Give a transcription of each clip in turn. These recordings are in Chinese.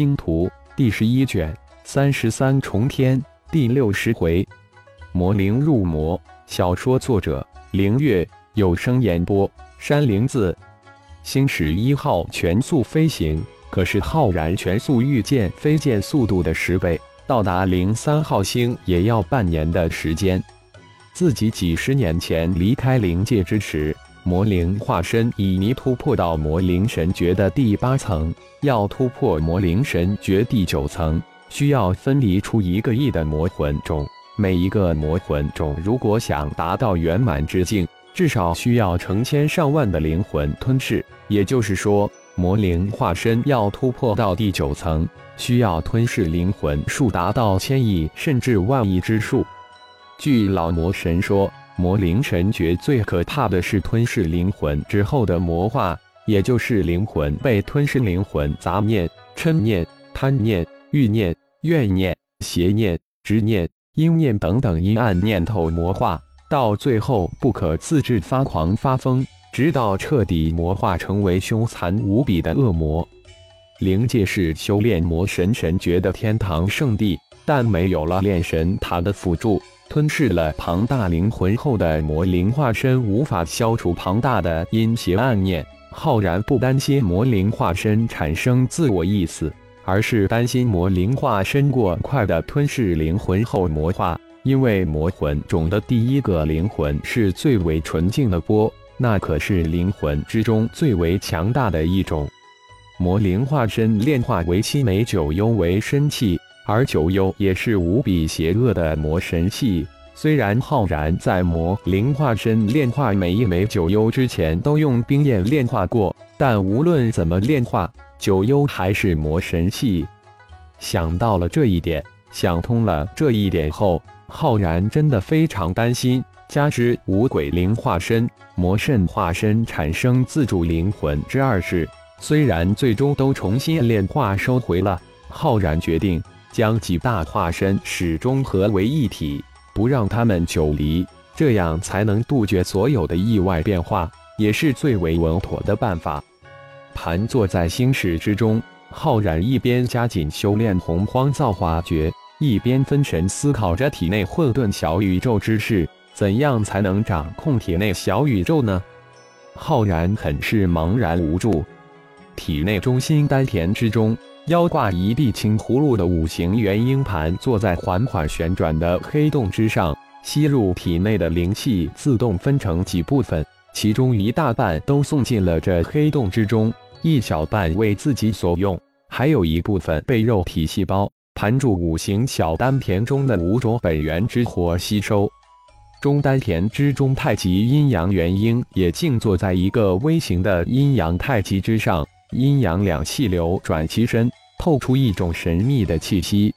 星图》第十一卷三十三重天第六十回，魔灵入魔。小说作者：凌月，有声演播：山灵子。星矢一号全速飞行，可是浩然全速御剑飞剑速度的十倍，到达零三号星也要半年的时间。自己几十年前离开灵界之时。魔灵化身已泥突破到魔灵神诀的第八层，要突破魔灵神诀第九层，需要分离出一个亿的魔魂种。每一个魔魂种如果想达到圆满之境，至少需要成千上万的灵魂吞噬。也就是说，魔灵化身要突破到第九层，需要吞噬灵魂数达到千亿甚至万亿之数。据老魔神说。魔灵神诀最可怕的是吞噬灵魂之后的魔化，也就是灵魂被吞噬，灵魂杂念、嗔念、贪念、欲念、怨念、邪念、执念、阴念等等阴暗念头魔化，到最后不可自制发狂发疯，直到彻底魔化成为凶残无比的恶魔。灵界是修炼魔神神诀的天堂圣地，但没有了炼神塔的辅助。吞噬了庞大灵魂后的魔灵化身无法消除庞大的阴邪暗念。浩然不担心魔灵化身产生自我意识，而是担心魔灵化身过快的吞噬灵魂后魔化。因为魔魂种的第一个灵魂是最为纯净的波，那可是灵魂之中最为强大的一种。魔灵化身炼化为七枚九幽为身器。而九幽也是无比邪恶的魔神系。虽然浩然在魔灵化身炼化每一枚九幽之前都用冰焰炼化过，但无论怎么炼化，九幽还是魔神系。想到了这一点，想通了这一点后，浩然真的非常担心。加之五鬼灵化身、魔圣化身产生自主灵魂之二事，虽然最终都重新炼化收回了，浩然决定。将几大化身始终合为一体，不让他们久离，这样才能杜绝所有的意外变化，也是最为稳妥的办法。盘坐在星矢之中，浩然一边加紧修炼洪荒造化诀，一边分神思考着体内混沌小宇宙之事。怎样才能掌控体内小宇宙呢？浩然很是茫然无助。体内中心丹田之中。腰挂一臂青葫芦的五行元婴盘坐在缓缓旋转的黑洞之上，吸入体内的灵气自动分成几部分，其中一大半都送进了这黑洞之中，一小半为自己所用，还有一部分被肉体细胞盘住五行小丹田中的五种本源之火吸收。中丹田之中太极阴阳元婴也静坐在一个微型的阴阳太极之上，阴阳两气流转其身。透出一种神秘的气息。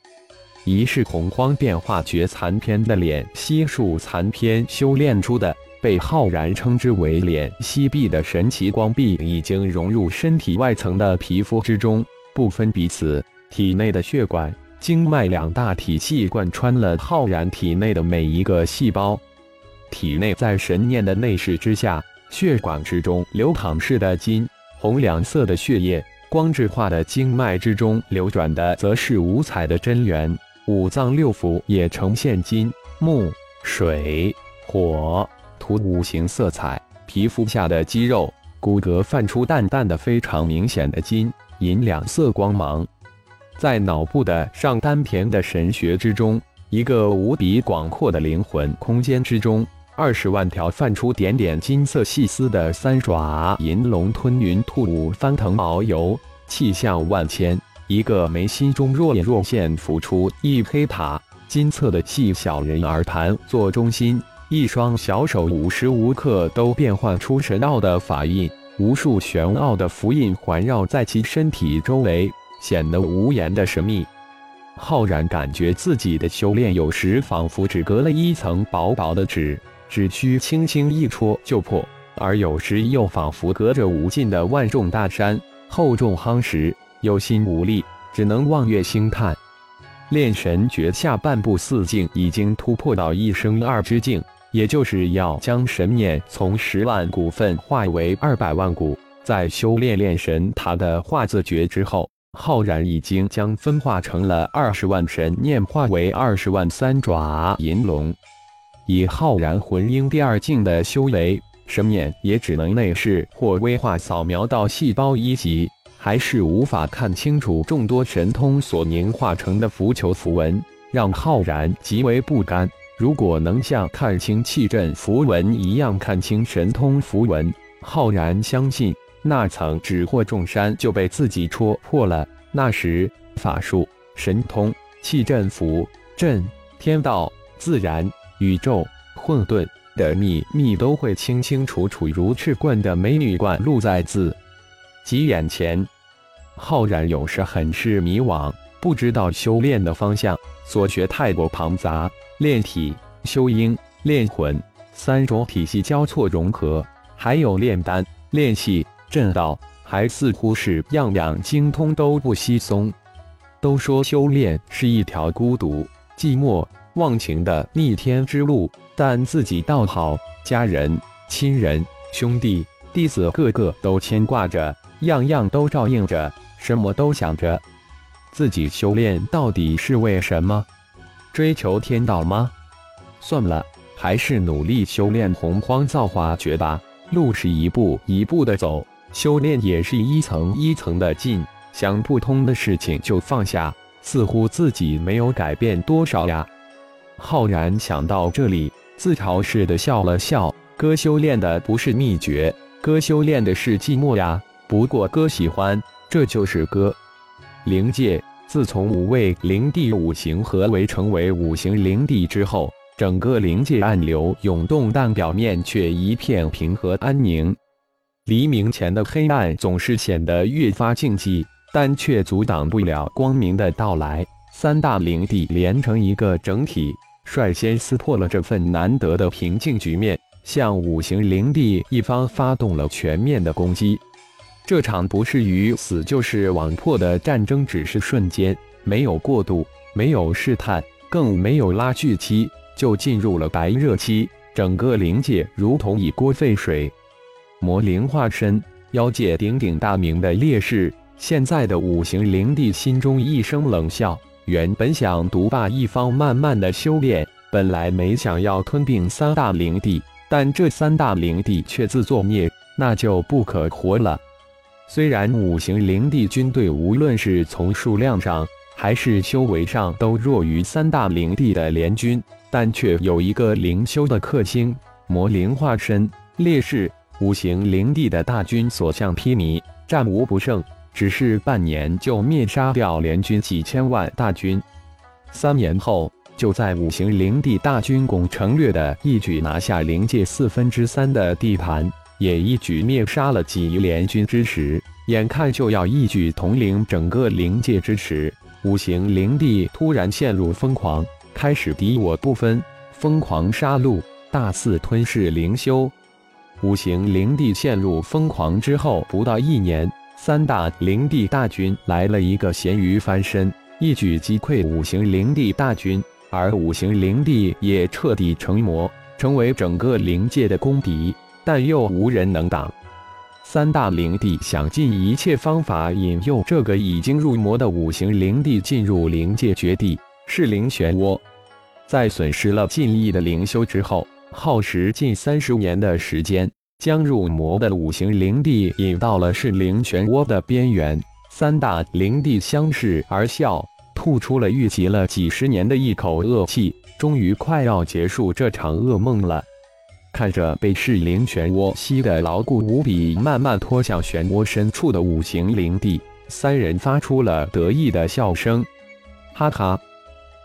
一是洪荒变化诀残篇的脸息术残篇修炼出的，被浩然称之为脸息壁的神奇光壁，已经融入身体外层的皮肤之中，不分彼此。体内的血管、经脉两大体系贯穿了浩然体内的每一个细胞。体内在神念的内视之下，血管之中流淌似的金红两色的血液。光质化的经脉之中流转的，则是五彩的真元。五脏六腑也呈现金、木、水、火、土五行色彩。皮肤下的肌肉、骨骼泛出淡淡的、非常明显的金银两色光芒。在脑部的上丹田的神穴之中，一个无比广阔的灵魂空间之中，二十万条泛出点点金色细丝的三爪银龙吞云吐雾，翻腾遨游。气象万千，一个眉心中若隐若现浮出一黑塔，金色的细小人耳盘做中心，一双小手无时无刻都变换出神奥的法印，无数玄奥的符印环绕在其身体周围，显得无言的神秘。浩然感觉自己的修炼有时仿佛只隔了一层薄薄的纸，只需轻轻一戳就破；而有时又仿佛隔着无尽的万重大山。厚重夯实，有心无力，只能望月兴叹。炼神诀下半部四境已经突破到一生二之境，也就是要将神念从十万股份化为二百万股。在修炼炼神塔的化字诀之后，浩然已经将分化成了二十万神念化为二十万三爪银龙，以浩然魂婴第二境的修为，神念也只能内视或微化扫描到细胞一级，还是无法看清楚众多神通所凝化成的符球符文，让浩然极为不甘。如果能像看清气阵符文一样看清神通符文，浩然相信。那层纸或重山就被自己戳破了。那时，法术、神通、气阵符、阵、天道、自然、宇宙、混沌的秘密都会清清楚楚，如赤棍的美女灌露在自己眼前。浩然有时很是迷惘，不知道修炼的方向，所学太过庞杂，炼体、修阴、炼魂三种体系交错融合，还有炼丹、炼气。阵道还似乎是样样精通都不稀松。都说修炼是一条孤独、寂寞、忘情的逆天之路，但自己倒好，家人、亲人、兄弟、弟子个个都牵挂着，样样都照应着，什么都想着。自己修炼到底是为什么？追求天道吗？算了，还是努力修炼洪荒造化诀吧。路是一步一步的走。修炼也是一层一层的进，想不通的事情就放下，似乎自己没有改变多少呀。浩然想到这里，自嘲似的笑了笑。哥修炼的不是秘诀，哥修炼的是寂寞呀。不过哥喜欢，这就是哥。灵界自从五位灵帝五行合为成为五行灵帝之后，整个灵界暗流涌动，但表面却一片平和安宁。黎明前的黑暗总是显得越发静寂，但却阻挡不了光明的到来。三大灵帝连成一个整体，率先撕破了这份难得的平静局面，向五行灵帝一方发动了全面的攻击。这场不是鱼死就是网破的战争，只是瞬间，没有过渡，没有试探，更没有拉锯期，就进入了白热期。整个灵界如同一锅沸水。魔灵化身，妖界鼎鼎大名的烈士，现在的五行灵帝心中一声冷笑。原本想独霸一方，慢慢的修炼，本来没想要吞并三大灵帝，但这三大灵帝却自作孽，那就不可活了。虽然五行灵帝军队无论是从数量上还是修为上都弱于三大灵帝的联军，但却有一个灵修的克星——魔灵化身烈士。五行灵帝的大军所向披靡，战无不胜，只是半年就灭杀掉联军几千万大军。三年后，就在五行灵帝大军攻城略的一举拿下灵界四分之三的地盘，也一举灭杀了几亿联军之时，眼看就要一举统领整个灵界之时，五行灵帝突然陷入疯狂，开始敌我不分，疯狂杀戮，大肆吞噬灵修。五行灵帝陷入疯狂之后，不到一年，三大灵帝大军来了一个咸鱼翻身，一举击溃五行灵帝大军，而五行灵帝也彻底成魔，成为整个灵界的公敌，但又无人能挡。三大灵帝想尽一切方法引诱这个已经入魔的五行灵帝进入灵界绝地，是灵漩涡。在损失了近亿的灵修之后。耗时近三十年的时间，将入魔的五行灵帝引到了噬灵漩涡的边缘。三大灵帝相视而笑，吐出了郁积了几十年的一口恶气，终于快要结束这场噩梦了。看着被噬灵漩涡吸得牢固无比，慢慢拖向漩涡深处的五行灵帝，三人发出了得意的笑声，哈哈！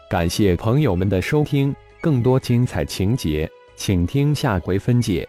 感谢朋友们的收听，更多精彩情节。请听下回分解。